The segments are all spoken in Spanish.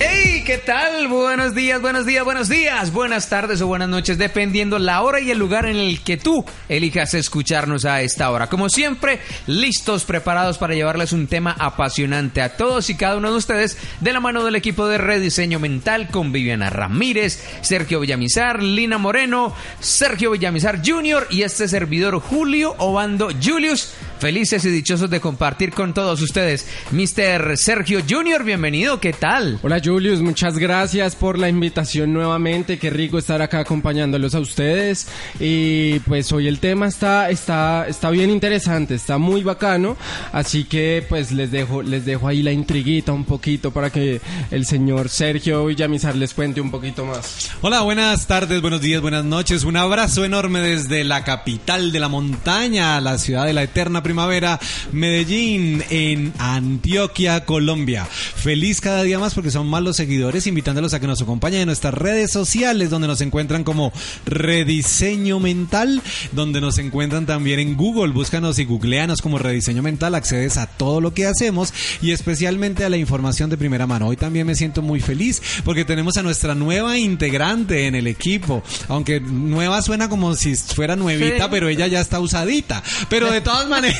¡Hey! ¿Qué tal? Buenos días, buenos días, buenos días, buenas tardes o buenas noches, dependiendo la hora y el lugar en el que tú elijas escucharnos a esta hora. Como siempre, listos, preparados para llevarles un tema apasionante a todos y cada uno de ustedes de la mano del equipo de Rediseño Mental con Viviana Ramírez, Sergio Villamizar, Lina Moreno, Sergio Villamizar Jr. y este servidor Julio Obando Julius. Felices y dichosos de compartir con todos ustedes. Mr. Sergio Jr., bienvenido, ¿qué tal? Hola Julius, muchas gracias por la invitación nuevamente. Qué rico estar acá acompañándolos a ustedes. Y pues hoy el tema está, está, está bien interesante, está muy bacano. Así que pues les dejo, les dejo ahí la intriguita un poquito para que el señor Sergio Villamizar les cuente un poquito más. Hola, buenas tardes, buenos días, buenas noches. Un abrazo enorme desde la capital de la montaña, la ciudad de la eterna primavera, Medellín, en Antioquia, Colombia. Feliz cada día más porque son más los seguidores, invitándolos a que nos acompañen en nuestras redes sociales, donde nos encuentran como Rediseño Mental, donde nos encuentran también en Google. Búscanos y googleanos como Rediseño Mental, accedes a todo lo que hacemos y especialmente a la información de primera mano. Hoy también me siento muy feliz porque tenemos a nuestra nueva integrante en el equipo. Aunque nueva suena como si fuera nuevita, Sí. pero ella ya está usadita. Pero de todas maneras,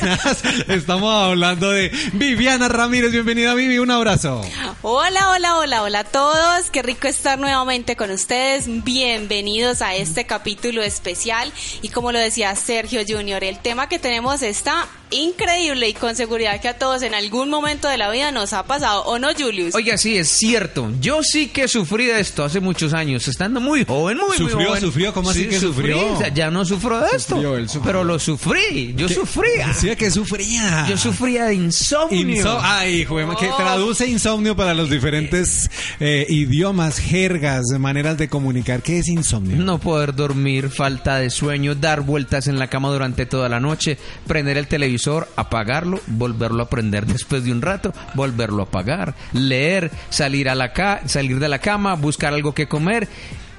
estamos hablando de Viviana Ramírez. Bienvenida, Vivi. Un abrazo. Hola, hola, hola, hola a todos. Qué rico estar nuevamente con ustedes. Bienvenidos a este capítulo especial. Y como lo decía Sergio Junior, el tema que tenemos está increíble y con seguridad que a todos en algún momento de la vida nos ha pasado. ¿O no, Julius? Oiga, sí, es cierto. Yo sí que sufrí de esto hace muchos años, estando muy joven, muy, muy ¿Sufrió, joven. sufrió? ¿Cómo así Sí, que sufrí. sufrió? O sea, ya no sufro de esto. Sufrió, él sufrió. Pero lo sufrí. Yo sufría. Sí, que sufría. Yo sufría de insomnio. Inso- Ay, juega, que traduce insomnio para los diferentes eh, idiomas, jergas, maneras de comunicar. ¿Qué es insomnio? No poder dormir, falta de sueño, dar vueltas en la cama durante toda la noche, prender el televisor, apagarlo, volverlo a prender después de un rato, volverlo a apagar, leer, salir a la ca salir de la cama, buscar algo que comer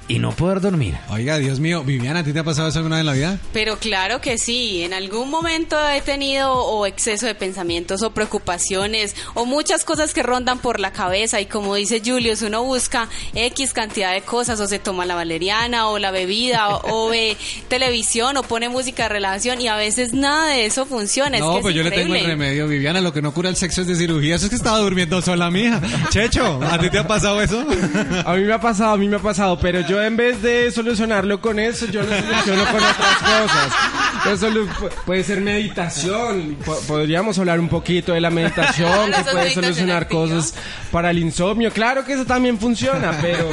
y no poder dormir. Oiga, Dios mío, Viviana, ¿a ti te ha pasado eso alguna vez en la vida? Pero claro que sí, en algún momento he tenido o exceso de pensamientos o preocupaciones o muchas cosas que rondan por la cabeza y como dice Julius, uno busca X cantidad de cosas o se toma la valeriana o la bebida o, o ve televisión o pone música de relajación y a veces nada de eso funciona. es no, que pues es yo le tengo el remedio, Viviana. Lo que no cura el sexo es de cirugía. Eso es que estaba durmiendo sola, mija. Checho, ¿a ti te ha pasado eso? A mí me ha pasado, a mí me ha pasado, pero yo en vez de solucionarlo con eso, yo lo soluciono con otras cosas. Eso puede ser meditación. Po- podríamos hablar un poquito de la meditación, que puede solucionar cosas para el insomnio. Claro que eso también funciona, pero,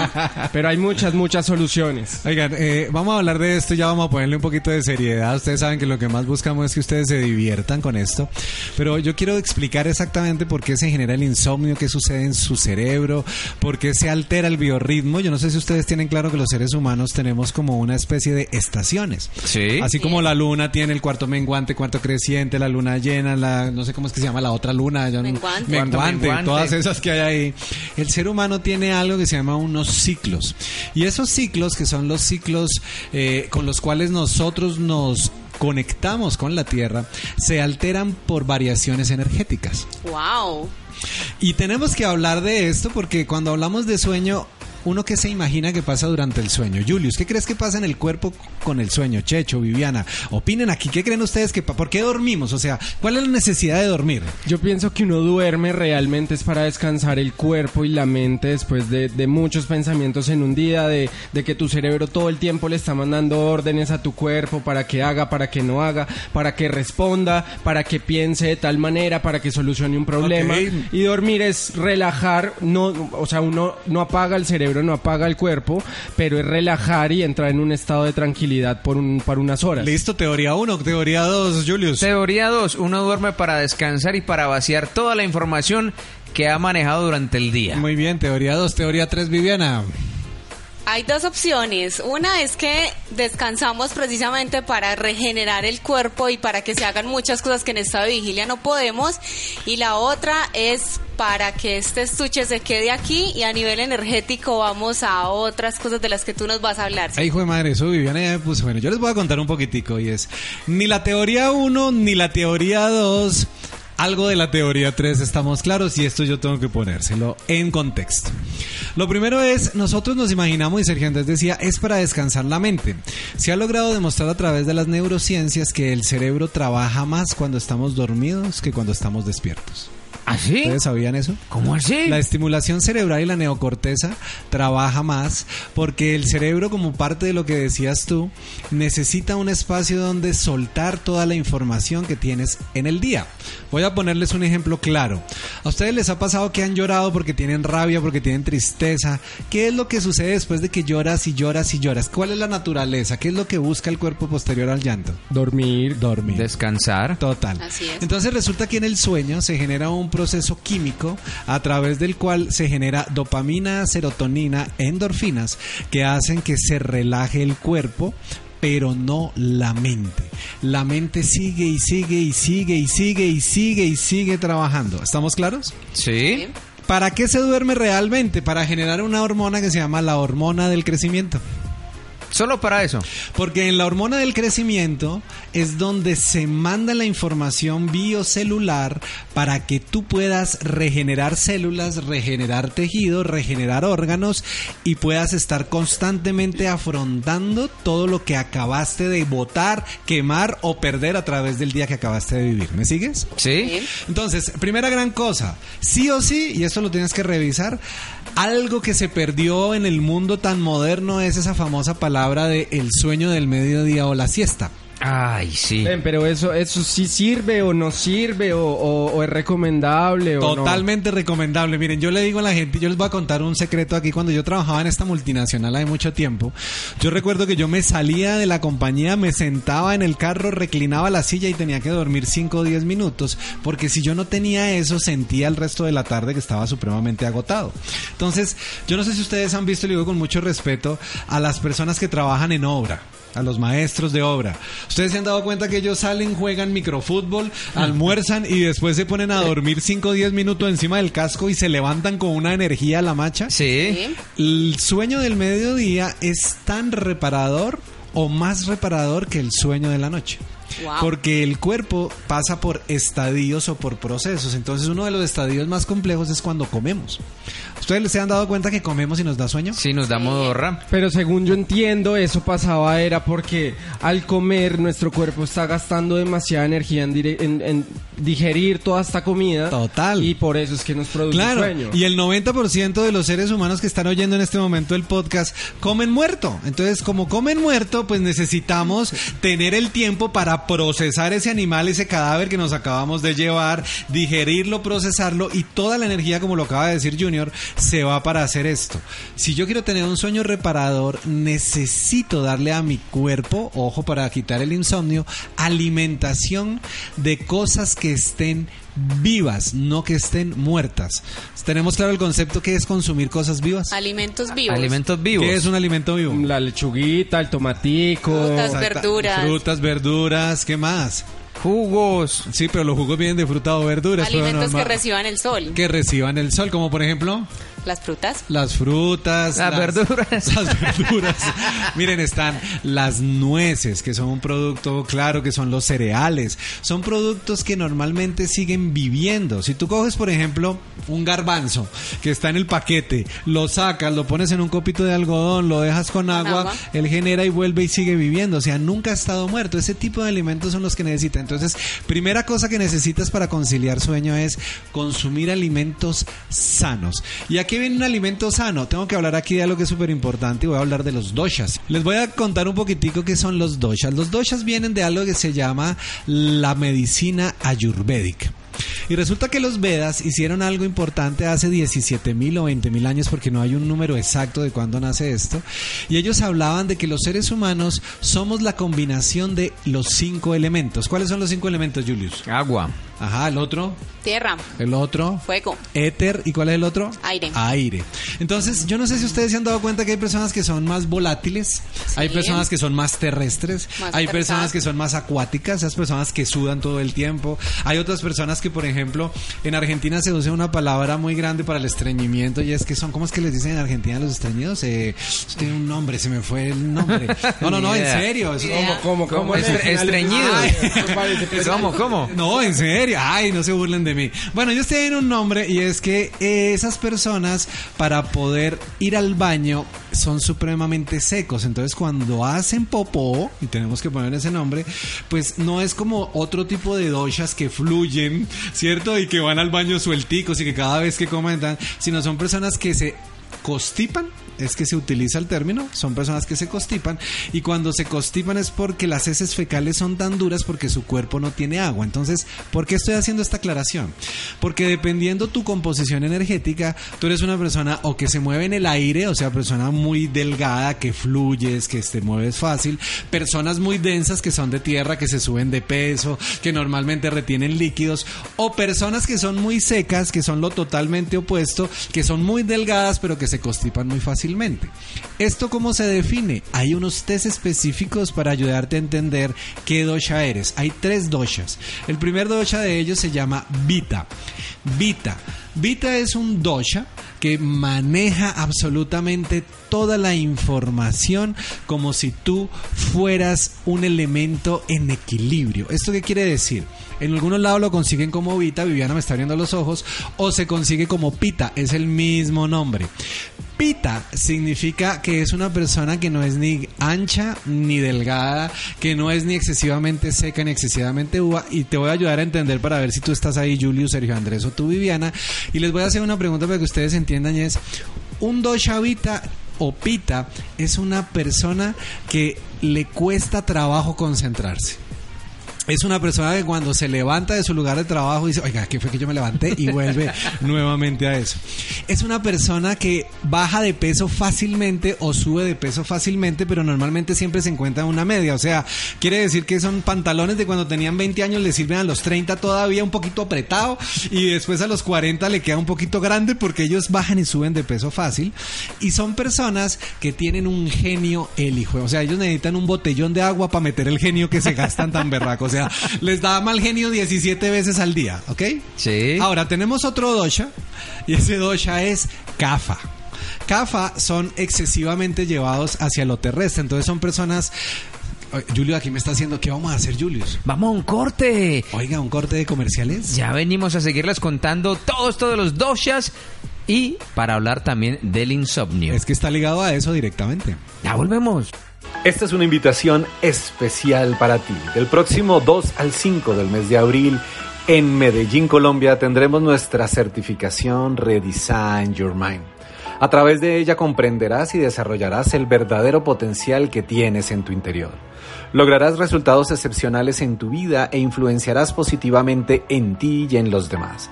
pero hay muchas, muchas soluciones. Oigan, eh, vamos a hablar de esto, ya vamos a ponerle un poquito de seriedad. Ustedes saben que lo que más buscamos es que ustedes se diviertan con esto. Pero yo quiero explicar exactamente por qué se genera el insomnio, qué sucede en su cerebro, por qué se altera el biorritmo. Yo no sé si ustedes tienen claro que los seres humanos tenemos como una especie de estaciones. Sí. Así como la luna tiene el cuarto menguante, cuarto creciente, la luna llena, la no sé cómo es que se llama la otra luna, yo no- Menguante. menguante, Cuarto menguante. todas esas que hay ahí. El ser humano tiene algo que se llama unos ciclos. Y esos ciclos, que son los ciclos eh, con los cuales nosotros nos conectamos con la Tierra, se alteran por variaciones energéticas. Wow. Y tenemos que hablar de esto porque cuando hablamos de sueño, uno que se imagina que pasa durante el sueño. Julius, ¿qué crees que pasa en el cuerpo con el sueño? Checho, Viviana, opinen aquí, ¿qué creen ustedes que por qué dormimos? O sea, ¿cuál es la necesidad de dormir? Yo pienso que uno duerme realmente es para descansar el cuerpo y la mente después de, de muchos pensamientos en un día, de, de que tu cerebro todo el tiempo le está mandando órdenes a tu cuerpo para que haga, para que no haga, para que responda, para que piense de tal manera, para que solucione un problema. Y dormir es relajar, no, o sea, uno no apaga el cerebro, no apaga el cuerpo, pero es relajar y entrar en un estado de tranquilidad por, un, por unas horas. Listo, teoría 1, teoría 2, Julius. Teoría 2. Uno duerme para descansar y para vaciar toda la información que ha manejado durante el día. Muy bien, teoría 2, teoría 3, Viviana. Hay dos opciones. Una es que descansamos precisamente para regenerar el cuerpo y para que se hagan muchas cosas que en estado de vigilia no podemos. Y la otra es para que este estuche se quede aquí y a nivel energético vamos a otras cosas de las que tú nos vas a hablar. Ay, hijo de madre, eso Viviana ya. Bueno, yo les voy a contar un poquitico y es ni la teoría 1 ni la teoría 2. Algo de la teoría 3 estamos claros y esto yo tengo que ponérselo en contexto. Lo primero es, nosotros nos imaginamos, y Sergio Andrés decía, es para descansar la mente. Se ha logrado demostrar a través de las neurociencias que el cerebro trabaja más cuando estamos dormidos que cuando estamos despiertos. ¿Así? ¿Ustedes sabían eso? ¿Cómo así? La estimulación cerebral y la neocorteza trabaja más porque el cerebro, como parte de lo que decías tú, necesita un espacio donde soltar toda la información que tienes en el día. Voy a ponerles un ejemplo claro. ¿A ustedes les ha pasado que han llorado porque tienen rabia, porque tienen tristeza? ¿Qué es lo que sucede después de que lloras y lloras y lloras? ¿Cuál es la naturaleza? ¿Qué es lo que busca el cuerpo posterior al llanto? Dormir. Dormir. Descansar. Total. Así es. Entonces resulta que en el sueño se genera un proceso químico a través del cual se genera dopamina, serotonina, endorfinas que hacen que se relaje el cuerpo pero no la mente. La mente sigue y sigue y sigue y sigue y sigue y sigue trabajando. ¿Estamos claros? Sí. ¿Para qué se duerme realmente? Para generar una hormona que se llama la hormona del crecimiento. Solo para eso. Porque en la hormona del crecimiento es donde se manda la información biocelular para que tú puedas regenerar células, regenerar tejidos, regenerar órganos y puedas estar constantemente afrontando todo lo que acabaste de botar, quemar o perder a través del día que acabaste de vivir. ¿Me sigues? Sí. Entonces, primera gran cosa, sí o sí, y esto lo tienes que revisar, algo que se perdió en el mundo tan moderno es esa famosa palabra de el sueño del mediodía o la siesta. Ay, sí. Ven, pero eso, eso sí sirve o no sirve o, o- o es recomendable o no? Totalmente recomendable. Miren, yo le digo a la gente, yo les voy a contar un secreto aquí. Cuando yo trabajaba en esta multinacional hace mucho tiempo, yo recuerdo que yo me salía de la compañía, me sentaba en el carro, reclinaba la silla y tenía que dormir 5 o 10 minutos, porque si yo no tenía eso, sentía el resto de la tarde que estaba supremamente agotado. Entonces, yo no sé si ustedes han visto, y lo digo con mucho respeto, a las personas que trabajan en obra. A los maestros de obra. Ustedes se han dado cuenta que ellos salen, juegan microfútbol, almuerzan y después se ponen a dormir 5 o 10 minutos encima del casco y se levantan con una energía a la macha. Sí. El sueño del mediodía es tan reparador o más reparador que el sueño de la noche. Wow. Porque el cuerpo pasa por estadios o por procesos. Entonces uno de los estadios más complejos es cuando comemos. ¿Ustedes se han dado cuenta que comemos y nos da sueño? Sí, nos da modorra. Pero según yo entiendo, eso pasaba era porque al comer nuestro cuerpo está gastando demasiada energía en- en digerir toda esta comida. Total. Y por eso es que nos produce Claro, sueño. y el 90% de los seres humanos que están oyendo en este momento el podcast comen muerto. Entonces, como comen muerto, pues necesitamos tener el tiempo para procesar ese animal, ese cadáver que nos acabamos de llevar, digerirlo, procesarlo y toda la energía, como lo acaba de decir Junior, se va para hacer esto. Si yo quiero tener un sueño reparador, necesito darle a mi cuerpo, ojo para quitar el insomnio, alimentación de cosas que estén vivas, no que estén muertas. Tenemos claro el concepto que es consumir cosas vivas. Alimentos vivos. Alimentos vivos. ¿Qué es un alimento vivo? La lechuguita, el tomatico. Frutas, Exacta- verduras. Frutas, verduras, ¿qué más? jugos. Sí, pero los jugos vienen de fruta o verduras. Alimentos que reciban el sol. que reciban el sol, como por ejemplo Las frutas. las frutas, Las verduras. las verduras. Miren, están las nueces, que son un producto, claro, que son los cereales. Son productos que normalmente siguen viviendo. Si tú coges, por ejemplo, un garbanzo que está en el paquete, lo sacas, lo pones en un copito de algodón, lo dejas con agua, agua. él genera y vuelve y sigue viviendo. O sea, nunca ha estado muerto. Ese tipo de alimentos son los que necesita. Entonces, primera cosa que necesitas para conciliar sueño es consumir alimentos sanos. ¿Y a qué viene un alimento sano? Tengo que hablar aquí de algo que es súper importante y voy a hablar de los doshas. Les voy a contar un poquitico qué son los doshas. Los doshas vienen de algo que se llama la medicina ayurvédica. Y resulta que los Vedas hicieron algo importante hace 17 mil o 20 mil años porque no hay un número exacto de cuándo nace esto. Y ellos hablaban de que los seres humanos somos la combinación de los cinco elementos. ¿Cuáles son los cinco elementos, Julius? Agua. Ajá, el otro, Tierra. el otro, Fuego. éter. ¿Y cuál es el otro? Aire. Aire. Entonces, yo no sé si ustedes se han dado cuenta que hay personas que son más volátiles, hay personas que son más terrestres, Más hay personas que son más acuáticas, esas personas que sudan todo el tiempo. Hay otras personas que, por ejemplo, en Argentina se usa una palabra muy grande para el estreñimiento y es que son, ¿cómo es que les dicen en Argentina los estreñidos? Eh, tiene un nombre, se me fue el nombre. No, no, no, en serio. ¿Cómo, cómo, ¿Cómo? cómo Estre- le- estreñido. Ay, eso parece pues, ¿Cómo, cómo? No, en serio. Ay, no se burlen de mí. Bueno, ellos tienen un nombre y es que eh, esas personas para poder ir al baño son supremamente secos. Entonces, cuando hacen popó, y tenemos que poner ese nombre, pues no es como otro tipo de doshas que fluyen, ¿cierto? Y que van al baño suelticos y que cada vez que comen dan, sino son personas que se constipan es que se utiliza el término, son personas que se constipan y cuando se constipan es porque las heces fecales son tan duras porque su cuerpo no tiene agua. Entonces, ¿por qué estoy haciendo esta aclaración? Porque dependiendo tu composición energética, tú eres una persona o que se mueve en el aire, o sea, persona muy delgada, que fluyes, que te mueves fácil, personas muy densas que son de tierra, que se suben de peso, que normalmente retienen líquidos, o personas que son muy secas, que son lo totalmente opuesto, que son muy delgadas pero que se constipan muy ¿Esto cómo se define? Hay unos test específicos para ayudarte a entender qué dosha eres. Hay tres doshas. El primer dosha de ellos se llama Vita. Vita. Vita es un dosha que maneja absolutamente toda la información como si tú fueras un elemento en equilibrio. ¿Esto qué quiere decir? En algunos lados lo consiguen como Vita, Viviana me está abriendo los ojos, o se consigue como Pita, es el mismo nombre. Pita significa que es una persona que no es ni ancha ni delgada, que no es ni excesivamente seca ni excesivamente uva. Y te voy a ayudar a entender para ver si tú estás ahí, Julio, Sergio Andrés o tú, Viviana. Y les voy a hacer una pregunta para que ustedes entiendan: y es un dosha Vita o Pita es una persona que le cuesta trabajo concentrarse. Es una persona que cuando se levanta de su lugar de trabajo dice, oiga, ¿qué fue que yo me levanté? Y vuelve nuevamente a eso. Es una persona que baja de peso fácilmente o sube de peso fácilmente, pero normalmente siempre se encuentra en una media. O sea, quiere decir que son pantalones de cuando tenían 20 años, le sirven a los 30 todavía un poquito apretado y después a los 40 le queda un poquito grande porque ellos bajan y suben de peso fácil. Y son personas que tienen un genio el hijo. O sea, ellos necesitan un botellón de agua para meter el genio que se gastan tan berraco. O sea, les da mal genio 17 veces al día, ¿ok? Sí. Ahora tenemos otro dosha y ese dosha es Kafa. Kafa son excesivamente llevados hacia lo terrestre, entonces son personas... Julio aquí me está haciendo, ¿qué vamos a hacer, Julius? Vamos a un corte. Oiga, un corte de comerciales. Ya venimos a seguirles contando todo esto de los doshas y para hablar también del insomnio. Es que está ligado a eso directamente. Ya volvemos. Esta es una invitación especial para ti. Del próximo 2 al 5 del mes de abril, en Medellín, Colombia, tendremos nuestra certificación Redesign Your Mind. A través de ella comprenderás y desarrollarás el verdadero potencial que tienes en tu interior. Lograrás resultados excepcionales en tu vida e influenciarás positivamente en ti y en los demás.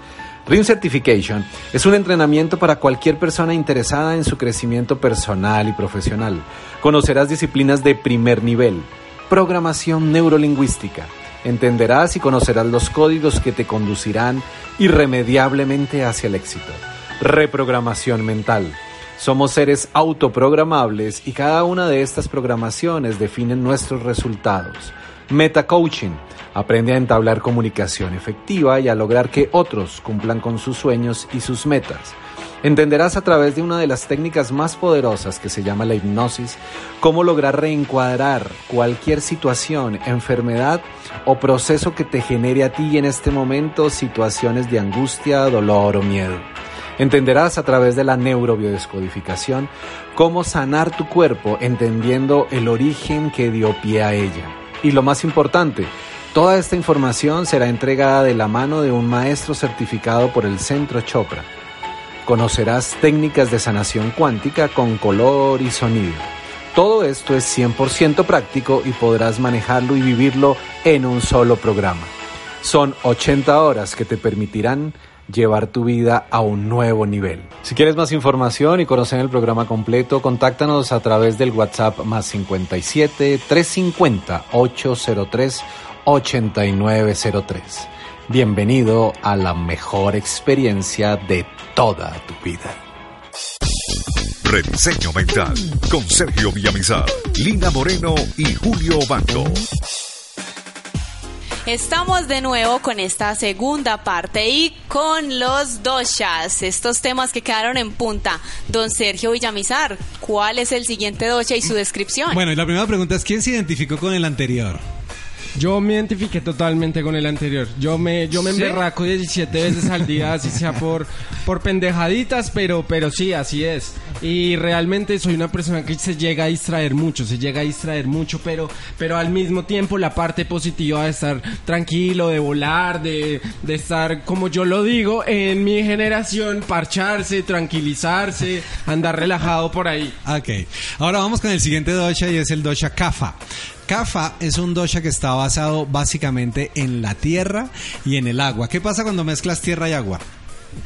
Ring Certification es un entrenamiento para cualquier persona interesada en su crecimiento personal y profesional. Conocerás disciplinas de primer nivel, programación neurolingüística. Entenderás y conocerás los códigos que te conducirán irremediablemente hacia el éxito. Reprogramación mental, Somos seres autoprogramables y cada una de estas programaciones definen nuestros resultados. Meta Coaching aprende a entablar comunicación efectiva y a lograr que otros cumplan con sus sueños y sus metas. Entenderás a través de una de las técnicas más poderosas que se llama la hipnosis cómo lograr reencuadrar cualquier situación, enfermedad o proceso que te genere a ti en este momento situaciones de angustia, dolor o miedo. Entenderás a través de la neurobiodescodificación cómo sanar tu cuerpo entendiendo el origen que dio pie a ella. Y lo más importante, toda esta información será entregada de la mano de un maestro certificado por el Centro Chopra. Conocerás técnicas de sanación cuántica con color y sonido. Todo esto es 100% práctico y podrás manejarlo y vivirlo en un solo programa. Son 80 horas que te permitirán llevar tu vida a un nuevo nivel. Si quieres más información y conocer el programa completo, contáctanos a través del WhatsApp más 57 350 803 8903. Bienvenido a la mejor experiencia de toda tu vida. Rediseño Mental con Sergio Villamizar, Lina Moreno y Julio Bando. Estamos de nuevo con esta segunda parte y con los doshas, estos temas que quedaron en punta. Don Sergio Villamizar, ¿cuál es el siguiente dosha y su descripción? Bueno, y la primera pregunta es, ¿quién se identificó con el anterior? Yo me identifiqué totalmente con el anterior. Yo me, yo me emberraco 17 veces al día, así sea por, por pendejaditas, pero, pero sí, así es. Y realmente soy una persona que se llega a distraer mucho, se llega a distraer mucho, pero, pero al mismo tiempo la parte positiva de estar tranquilo, de volar, de, de estar, como yo lo digo, en mi generación, parcharse, tranquilizarse, andar relajado por ahí. Ok. Ahora vamos con el siguiente dosha y es el dosha Kapha. Kapha es un dosha que está basado básicamente en la tierra y en el agua. ¿Qué pasa cuando mezclas tierra y agua?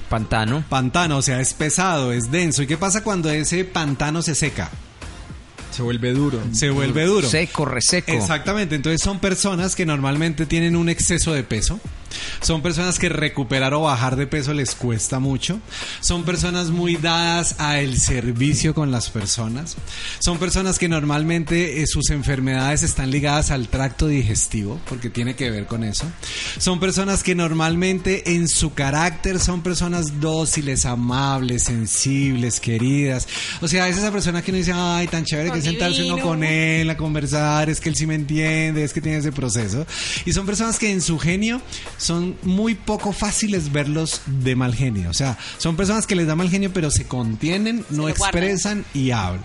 Pantano. Pantano, o sea, es pesado, es denso. ¿Y qué pasa cuando ese pantano se seca? Se vuelve duro. Se vuelve duro. Seco, reseco. Exactamente. Entonces son personas que normalmente tienen un exceso de peso. Son personas que recuperar o bajar de peso les cuesta mucho. Son personas muy dadas al servicio con las personas. Son personas que normalmente eh, sus enfermedades están ligadas al tracto digestivo, porque tiene que ver con eso. Son personas que normalmente en su carácter son personas dóciles, amables, sensibles, queridas. O sea, es esa persona que uno dice, ay, tan chévere que sentarse uno con él a conversar, es que él sí me entiende, es que tiene ese proceso. Y son personas que en su genio son muy poco fáciles verlos de mal genio. O sea, son personas que les da mal genio, pero se contienen, no guardan. expresan y hablan.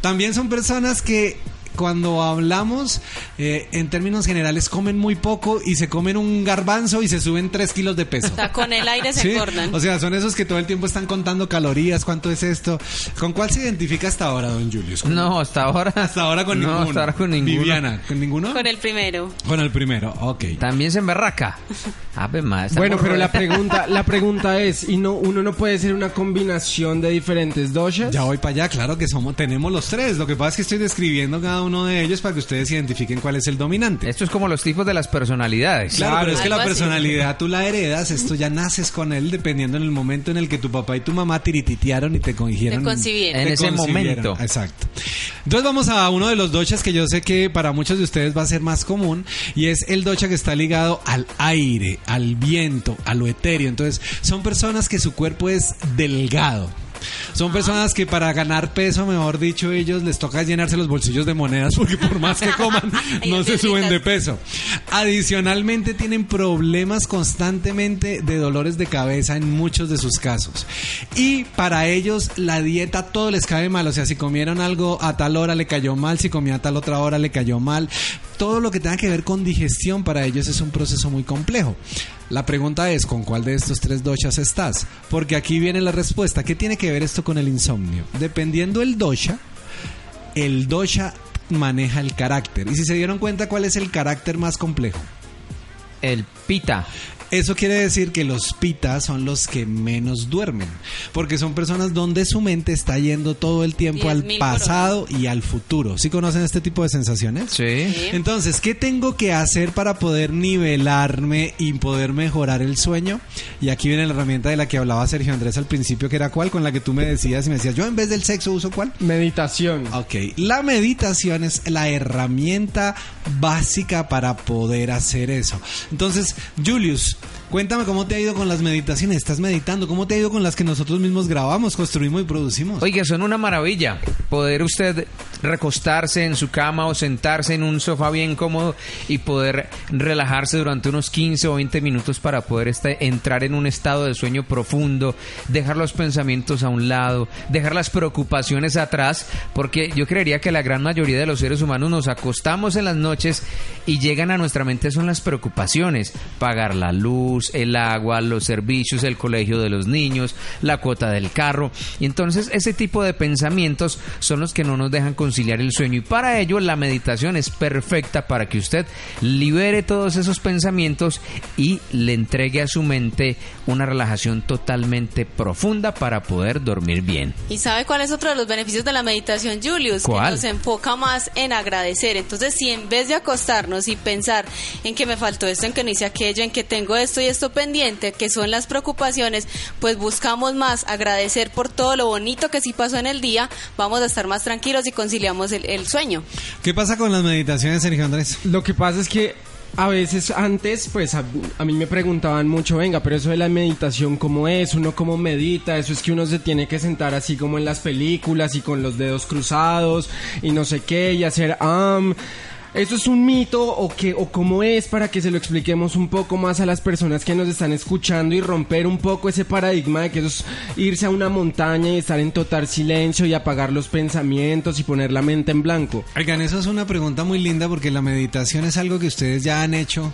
También son personas que cuando hablamos, eh, en términos generales, comen muy poco y se comen un garbanzo y se suben 3 kilos de peso. O sea, con el aire se Sí, engordan. O sea, son esos que todo el tiempo están contando calorías, cuánto es esto. ¿Con cuál se identifica hasta ahora, don Julius? ¿Con- No, hasta ahora. Hasta ahora con no, ninguno. hasta ahora con ninguno. Viviana, ¿con ninguno? Con el primero. Con el primero, ok. También se emberraca. Ave madre, Bueno, pero la pregunta, la pregunta es, ¿y no uno no puede ser una combinación de diferentes doshas? Ya voy para allá, claro que somos, tenemos los tres. Lo que pasa es que estoy describiendo cada uno de ellos para que ustedes identifiquen cuál es el dominante. Esto es como los tipos de las personalidades. Claro, pero es que la así. personalidad tú la heredas, esto ya naces con él dependiendo en el momento en el que tu papá y tu mamá tirititearon y te cogieron. Te concibieron. En te ese concibieron. momento. Exacto. Entonces vamos a uno de los dochas que yo sé que para muchos de ustedes va a ser más común y es el docha que está ligado al aire, al viento, a lo etéreo. Entonces son personas que su cuerpo es delgado. Son personas que para ganar peso, mejor dicho, ellos les toca llenarse los bolsillos de monedas porque por más que coman, no se suben de peso. Adicionalmente tienen problemas constantemente de dolores de cabeza en muchos de sus casos. Y para ellos la dieta todo les cae mal. O sea, si comieron algo a tal hora le cayó mal, si comían a tal otra hora le cayó mal. Todo lo que tenga que ver con digestión para ellos es un proceso muy complejo. La pregunta es, ¿con cuál de estos tres doshas estás? Porque aquí viene la respuesta. ¿Qué tiene que ver esto con el insomnio? Dependiendo el dosha, el dosha maneja el carácter. Y si se dieron cuenta, ¿cuál es el carácter más complejo? El pita. Eso quiere decir que los pitas son los que menos duermen, porque son personas donde su mente está yendo todo el tiempo al 10.000 por hora. pasado y al futuro. ¿Sí conocen este tipo de sensaciones? Sí. Entonces, ¿qué tengo que hacer para poder nivelarme y poder mejorar el sueño? Y aquí viene la herramienta de la que hablaba Sergio Andrés al principio, que era cuál, con la que tú me decías y me decías, yo en vez del sexo uso cuál. Meditación. Ok, la meditación es la herramienta básica para poder hacer eso. Entonces, Julius, cuéntame cómo te ha ido con las meditaciones. ¿Estás meditando? ¿Cómo te ha ido con las que nosotros mismos grabamos, construimos y producimos? Oiga, son una maravilla. Poder usted recostarse en su cama o sentarse en un sofá bien cómodo y poder relajarse durante unos 15 o 20 minutos para poder este- entrar en un estado de sueño profundo, dejar los pensamientos a un lado, dejar las preocupaciones atrás, porque yo creería que la gran mayoría de los seres humanos nos acostamos en las noches y llegan a nuestra mente son las preocupaciones, pagar la luz, el agua, los servicios, el colegio de los niños, la cuota del carro, y entonces ese tipo de pensamientos son los que no nos dejan conciliar el sueño y para ello la meditación es perfecta para que usted libere todos esos pensamientos y le entregue a su mente una relajación totalmente profunda para poder dormir bien. ¿Y sabe cuál es otro de los beneficios de la meditación, Julius? ¿Cuál? Que nos enfoca más en agradecer. Entonces, si en vez de acostarnos y pensar en que me faltó esto, en que no hice aquello, en que tengo esto y esto pendiente, que son las preocupaciones, pues buscamos más agradecer por todo lo bonito que sí pasó en el día, vamos a estar más tranquilos y conciliamos el, el sueño. ¿Qué pasa con las meditaciones, Sergio Andrés? Lo que pasa es que a veces antes, pues a, a mí me preguntaban mucho, venga, pero eso de la meditación, ¿cómo es? ¿Uno cómo medita? Eso es que uno se tiene que sentar así como en las películas y con los dedos cruzados y no sé qué y hacer am. ¿Eso es un mito o qué o cómo es para que se lo expliquemos un poco más a las personas que nos están escuchando y romper un poco ese paradigma de que eso es irse a una montaña y estar en total silencio y apagar los pensamientos y poner la mente en blanco? Oigan, eso es una pregunta muy linda porque la meditación es algo que ustedes ya han hecho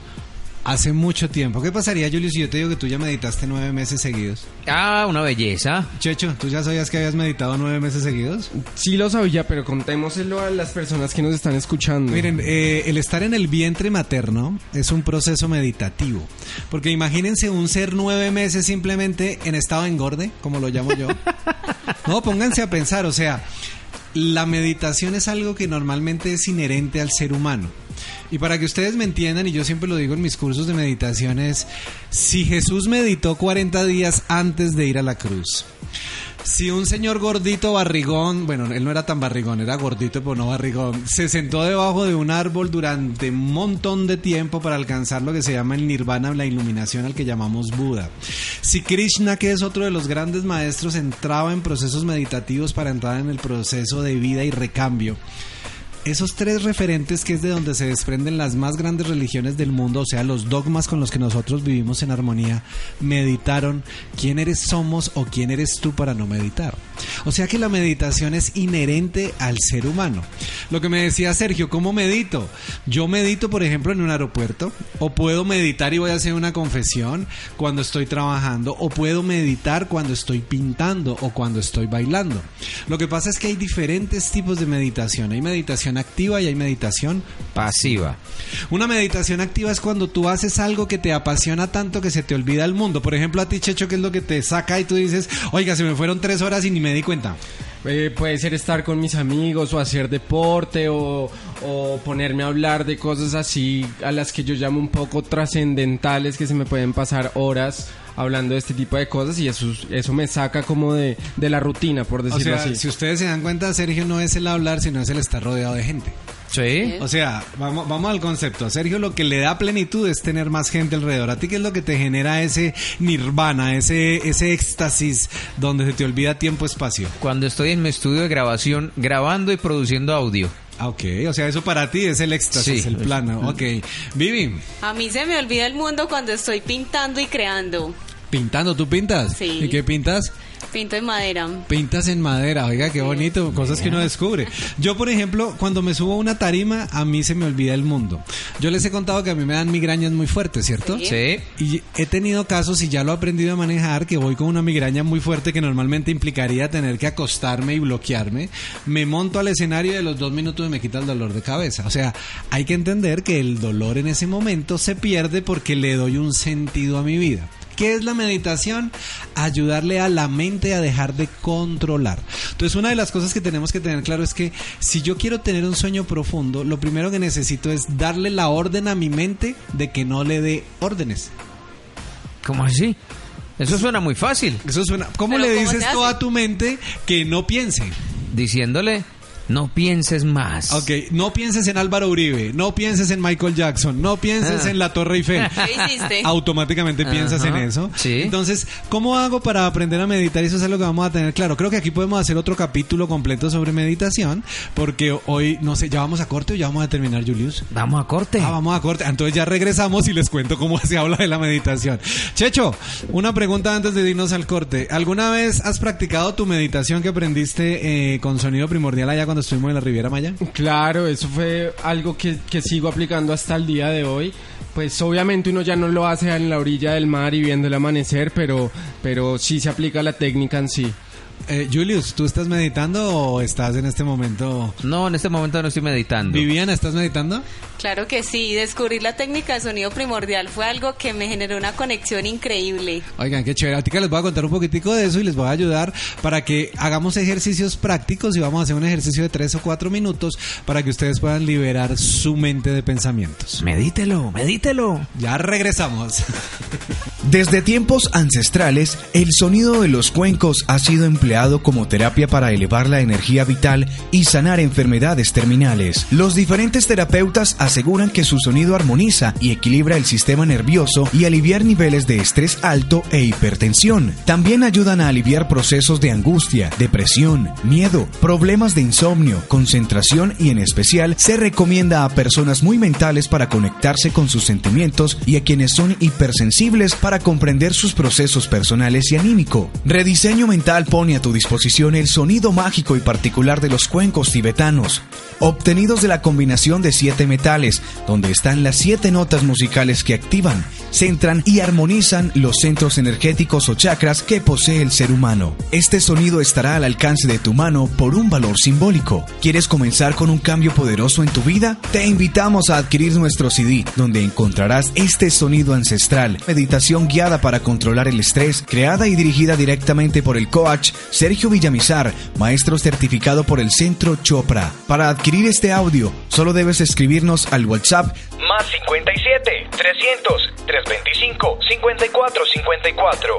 hace mucho tiempo. ¿Qué pasaría, Julio, si yo te digo que tú ya meditaste nueve meses seguidos? Ah, una belleza. Checho, ¿tú ya sabías que habías meditado nueve meses seguidos? Sí lo sabía, pero contémoselo a las personas que nos están escuchando. Miren, eh, el estar en el vientre materno es un proceso meditativo. Porque imagínense un ser nueve meses simplemente en estado de engorde, como lo llamo yo. No, pónganse a pensar, o sea, la meditación es algo que normalmente es inherente al ser humano. Y para que ustedes me entiendan, y yo siempre lo digo en mis cursos de meditación, es si Jesús meditó 40 días antes de ir a la cruz. Si un señor gordito barrigón, bueno, él no era tan barrigón, era gordito pero no barrigón, se sentó debajo de un árbol durante un montón de tiempo para alcanzar lo que se llama el nirvana, la iluminación al que llamamos Buda. Si Krishna, que es otro de los grandes maestros, entraba en procesos meditativos para entrar en el proceso de vida y recambio, esos tres referentes que es de donde se desprenden las más grandes religiones del mundo, o sea, los dogmas con los que nosotros vivimos en armonía, meditaron quién eres somos o quién eres tú para no meditar. O sea que la meditación es inherente al ser humano. Lo que me decía Sergio, ¿cómo medito? Yo medito, por ejemplo, en un aeropuerto, o puedo meditar y voy a hacer una confesión cuando estoy trabajando, o puedo meditar cuando estoy pintando o cuando estoy bailando. Lo que pasa es que hay diferentes tipos de meditación. Hay meditación activa y hay meditación Pasiva. una meditación activa es cuando tú haces algo que te apasiona tanto que se te olvida el mundo. Por ejemplo, a ti, Checho, ¿qué es lo que te saca y tú dices, oiga, se me fueron tres horas y ni me di cuenta? Eh, puede ser estar con mis amigos o hacer deporte o, o ponerme a hablar de cosas así a las que yo llamo un poco trascendentales que se me pueden pasar horas hablando de este tipo de cosas y eso, eso me saca como de, de la rutina, por O decirlo sea, así. si ustedes se dan cuenta, Sergio no es el hablar, sino es el estar rodeado de gente. Sí. O sea, vamos, vamos al concepto. A Sergio lo que le da plenitud es tener más gente alrededor. ¿A ti qué es lo que te genera ese nirvana, ese, ese éxtasis donde se te olvida tiempo-espacio? Cuando estoy en mi estudio de grabación, grabando y produciendo audio. Ah, Ok, o sea, eso para ti es el éxtasis, Sí. el plano. Ok. Vivi, A mí se me olvida el mundo cuando estoy pintando y creando. pintando, ¿tú pintas? Sí. ¿Y qué pintas? Pinto en madera. Pintas en madera, oiga, qué bonito, cosas que uno descubre. Yo, por ejemplo, cuando me subo a una tarima, a mí se me olvida el mundo. Yo les he contado que a mí me dan migrañas muy fuertes, ¿cierto? Sí. Sí. Y he tenido casos, y ya lo he aprendido a manejar, que voy con una migraña muy fuerte que normalmente implicaría tener que acostarme y bloquearme. Me monto al escenario y de los dos minutos me quita el dolor de cabeza. O sea, hay que entender que el dolor en ese momento se pierde porque le doy un sentido a mi vida. ¿Qué es la meditación? Ayudarle a la mente a dejar de controlar. Entonces, una de las cosas que tenemos que tener claro es que si yo quiero tener un sueño profundo, lo primero que necesito es darle la orden a mi mente de que no le dé órdenes. ¿Cómo así? Eso suena muy fácil. Eso suena. ¿Cómo Pero le ¿cómo dices se tú a tu mente que no piense? Diciéndole, no pienses más. Ok, no pienses en Álvaro Uribe, no pienses en Michael Jackson, no pienses Ah. en la Torre Eiffel. ¿Qué hiciste? Automáticamente piensas en eso. sí. Entonces, ¿cómo hago para aprender a meditar? Eso es algo que vamos a tener claro. Creo que aquí podemos hacer otro capítulo completo sobre meditación, porque hoy, no sé, ¿ya vamos a corte o ya vamos a terminar, Julius? Vamos a corte. Ah, vamos a corte. Entonces ya regresamos y les cuento cómo se habla de la meditación. Checho, una pregunta antes de irnos al corte. ¿Alguna vez has practicado tu meditación que aprendiste eh, con sonido primordial allá cuando estuvimos en la Riviera Maya? Claro, eso fue algo que, que sigo aplicando hasta el día de hoy. Pues obviamente uno ya no lo hace en la orilla del mar y viendo el amanecer, pero, pero sí se aplica la técnica en sí. Eh, Julius, ¿tú estás meditando o estás en este momento? No, en este momento no estoy meditando. Viviana, ¿estás meditando? Claro que sí, descubrir la técnica de sonido primordial fue algo que me generó una conexión increíble. Oigan, qué chévere. Ahorita les voy a contar un poquitico de eso y les voy a ayudar para que hagamos ejercicios prácticos y vamos a hacer un ejercicio de tres o cuatro minutos para que ustedes puedan liberar su mente de pensamientos. Medítelo, medítelo. Ya regresamos. Desde tiempos ancestrales, el sonido de los cuencos ha sido empleado como terapia para elevar la energía vital y sanar enfermedades terminales. Los diferentes terapeutas aseguran que su sonido armoniza y equilibra el sistema nervioso y aliviar niveles de estrés alto e hipertensión. También ayudan a aliviar procesos de angustia, depresión, miedo, problemas de insomnio, concentración y en especial se recomienda a personas muy mentales para conectarse con sus sentimientos y a quienes son hipersensibles para comprender sus procesos personales y anímico. Rediseño Mental pone a tu disposición el sonido mágico y particular de los cuencos tibetanos, obtenidos de la combinación de siete metales, donde están las siete notas musicales que activan, centran y armonizan los centros energéticos o chakras que posee el ser humano. Este sonido estará al alcance de tu mano por un valor simbólico. ¿Quieres comenzar con un cambio poderoso en tu vida? Te invitamos a adquirir nuestro CD, donde encontrarás este sonido ancestral, meditación guiada para controlar el estrés, creada y dirigida directamente por el coach Sergio Villamizar, maestro certificado por el Centro Chopra. Para adquirir este audio, solo debes escribirnos al WhatsApp Más 57 300 325 54 54.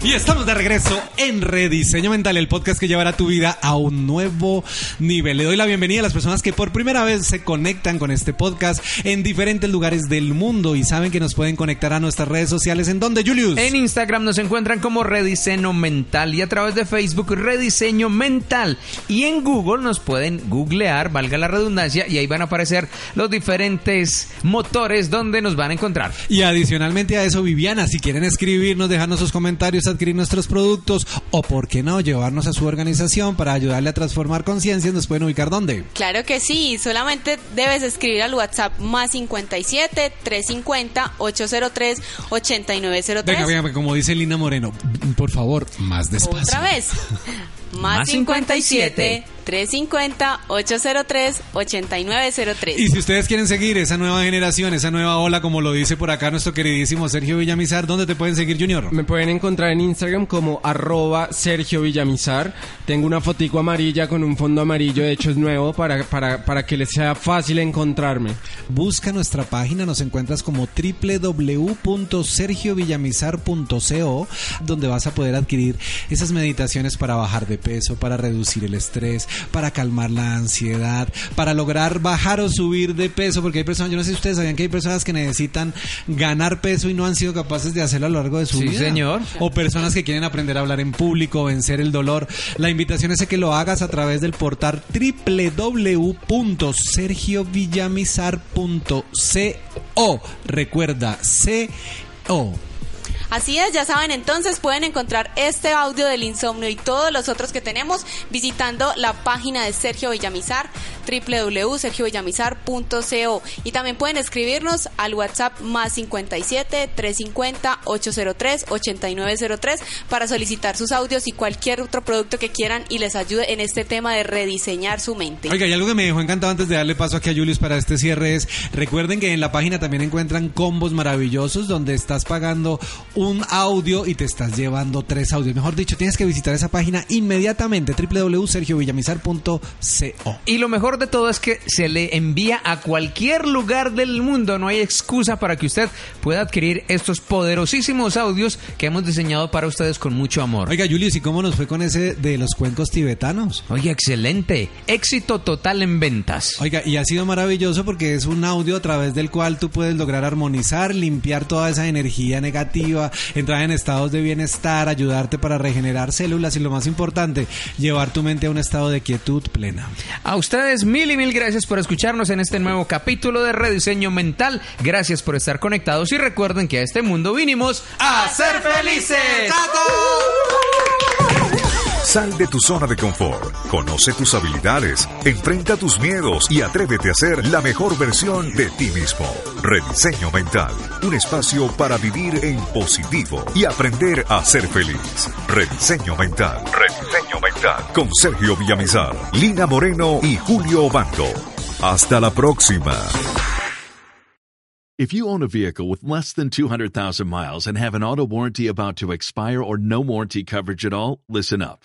Y estamos de regreso en Rediseño Mental, el podcast que llevará tu vida a un nuevo nivel. Le doy la bienvenida a las personas que por primera vez se conectan con este podcast en diferentes lugares del mundo y saben que nos pueden conectar a nuestras redes sociales. ¿En dónde, Julius? En Instagram nos encuentran como Rediseño Mental y a través de Facebook Rediseño Mental. Y en Google nos pueden googlear, valga la redundancia, y ahí van a aparecer los diferentes motores donde nos van a encontrar. Y adicionalmente a eso, Viviana, si quieren escribirnos, dejarnos sus comentarios, adquirir nuestros productos o, por qué no, llevarnos a su organización para ayudarle a transformar conciencias, nos pueden ubicar dónde. Claro que sí, solamente debes escribir al WhatsApp más 57 350 803 8903. Venga, venga, como dice Lina Moreno, por favor, más despacio. Otra vez. Más Más 57 350-803-8903. Y si ustedes quieren seguir esa nueva generación, esa nueva ola, como lo dice por acá nuestro queridísimo Sergio Villamizar, ¿dónde te pueden seguir, Junior? Me pueden encontrar en Instagram como arroba Sergio Villamizar. Tengo una fotico amarilla con un fondo amarillo, de hecho es nuevo, para, para, para que les sea fácil encontrarme. Busca nuestra página, nos encuentras como www.sergiovillamizar.co, donde vas a poder adquirir esas meditaciones para bajar de peso, para reducir el estrés, para calmar la ansiedad, para lograr bajar o subir de peso, porque hay personas, yo no sé si ustedes sabían que hay personas que necesitan ganar peso y no han sido capaces de hacerlo a lo largo de su Sí, vida. señor. O personas que quieren aprender a hablar en público, vencer el dolor. La invitación es a que lo hagas a través del portal www.sergiovillamizar.co. Recuerda, CO. Así es, ya saben, entonces pueden encontrar este audio del insomnio y todos los otros que tenemos visitando la página de Sergio Villamizar, www.sergiovillamizar.co. Y también pueden escribirnos al WhatsApp más 57 350 803 8903 para solicitar sus audios y cualquier otro producto que quieran y les ayude en este tema de rediseñar su mente. Oiga, y algo que me dejó encantado antes de darle paso aquí a Julius para este cierre es, recuerden que en la página también encuentran combos maravillosos donde estás pagando un audio y te estás llevando tres audios. Mejor dicho, tienes que visitar esa página inmediatamente, www.sergiovillamizar.co. Y lo mejor de todo es que se le envía a cualquier lugar del mundo. No hay excusa para que usted pueda adquirir estos poderosísimos audios que hemos diseñado para ustedes con mucho amor. Oiga, Julius, ¿y cómo nos fue con ese de los cuencos tibetanos? Oye, excelente. Éxito total en ventas. Oiga, y ha sido maravilloso porque es un audio a través del cual tú puedes lograr armonizar, limpiar toda esa energía negativa, entrar en estados de bienestar, ayudarte para regenerar células y lo más importante, llevar tu mente a un estado de quietud plena. A ustedes mil y mil gracias por escucharnos en este nuevo capítulo de Rediseño Mental. Gracias por estar conectados y recuerden que a este mundo vinimos a ser felices. Sal de tu zona de confort, conoce tus habilidades, enfrenta tus miedos y atrévete a ser la mejor versión de ti mismo. Rediseño Mental, un espacio para vivir en positivo y aprender a ser feliz. Rediseño Mental, Rediseño Mental, con Sergio Villamizar, Lina Moreno y Julio Obando. Hasta la próxima. If you own a vehicle with less than 200,000 miles and have an auto warranty about to expire or no warranty coverage at all, listen up.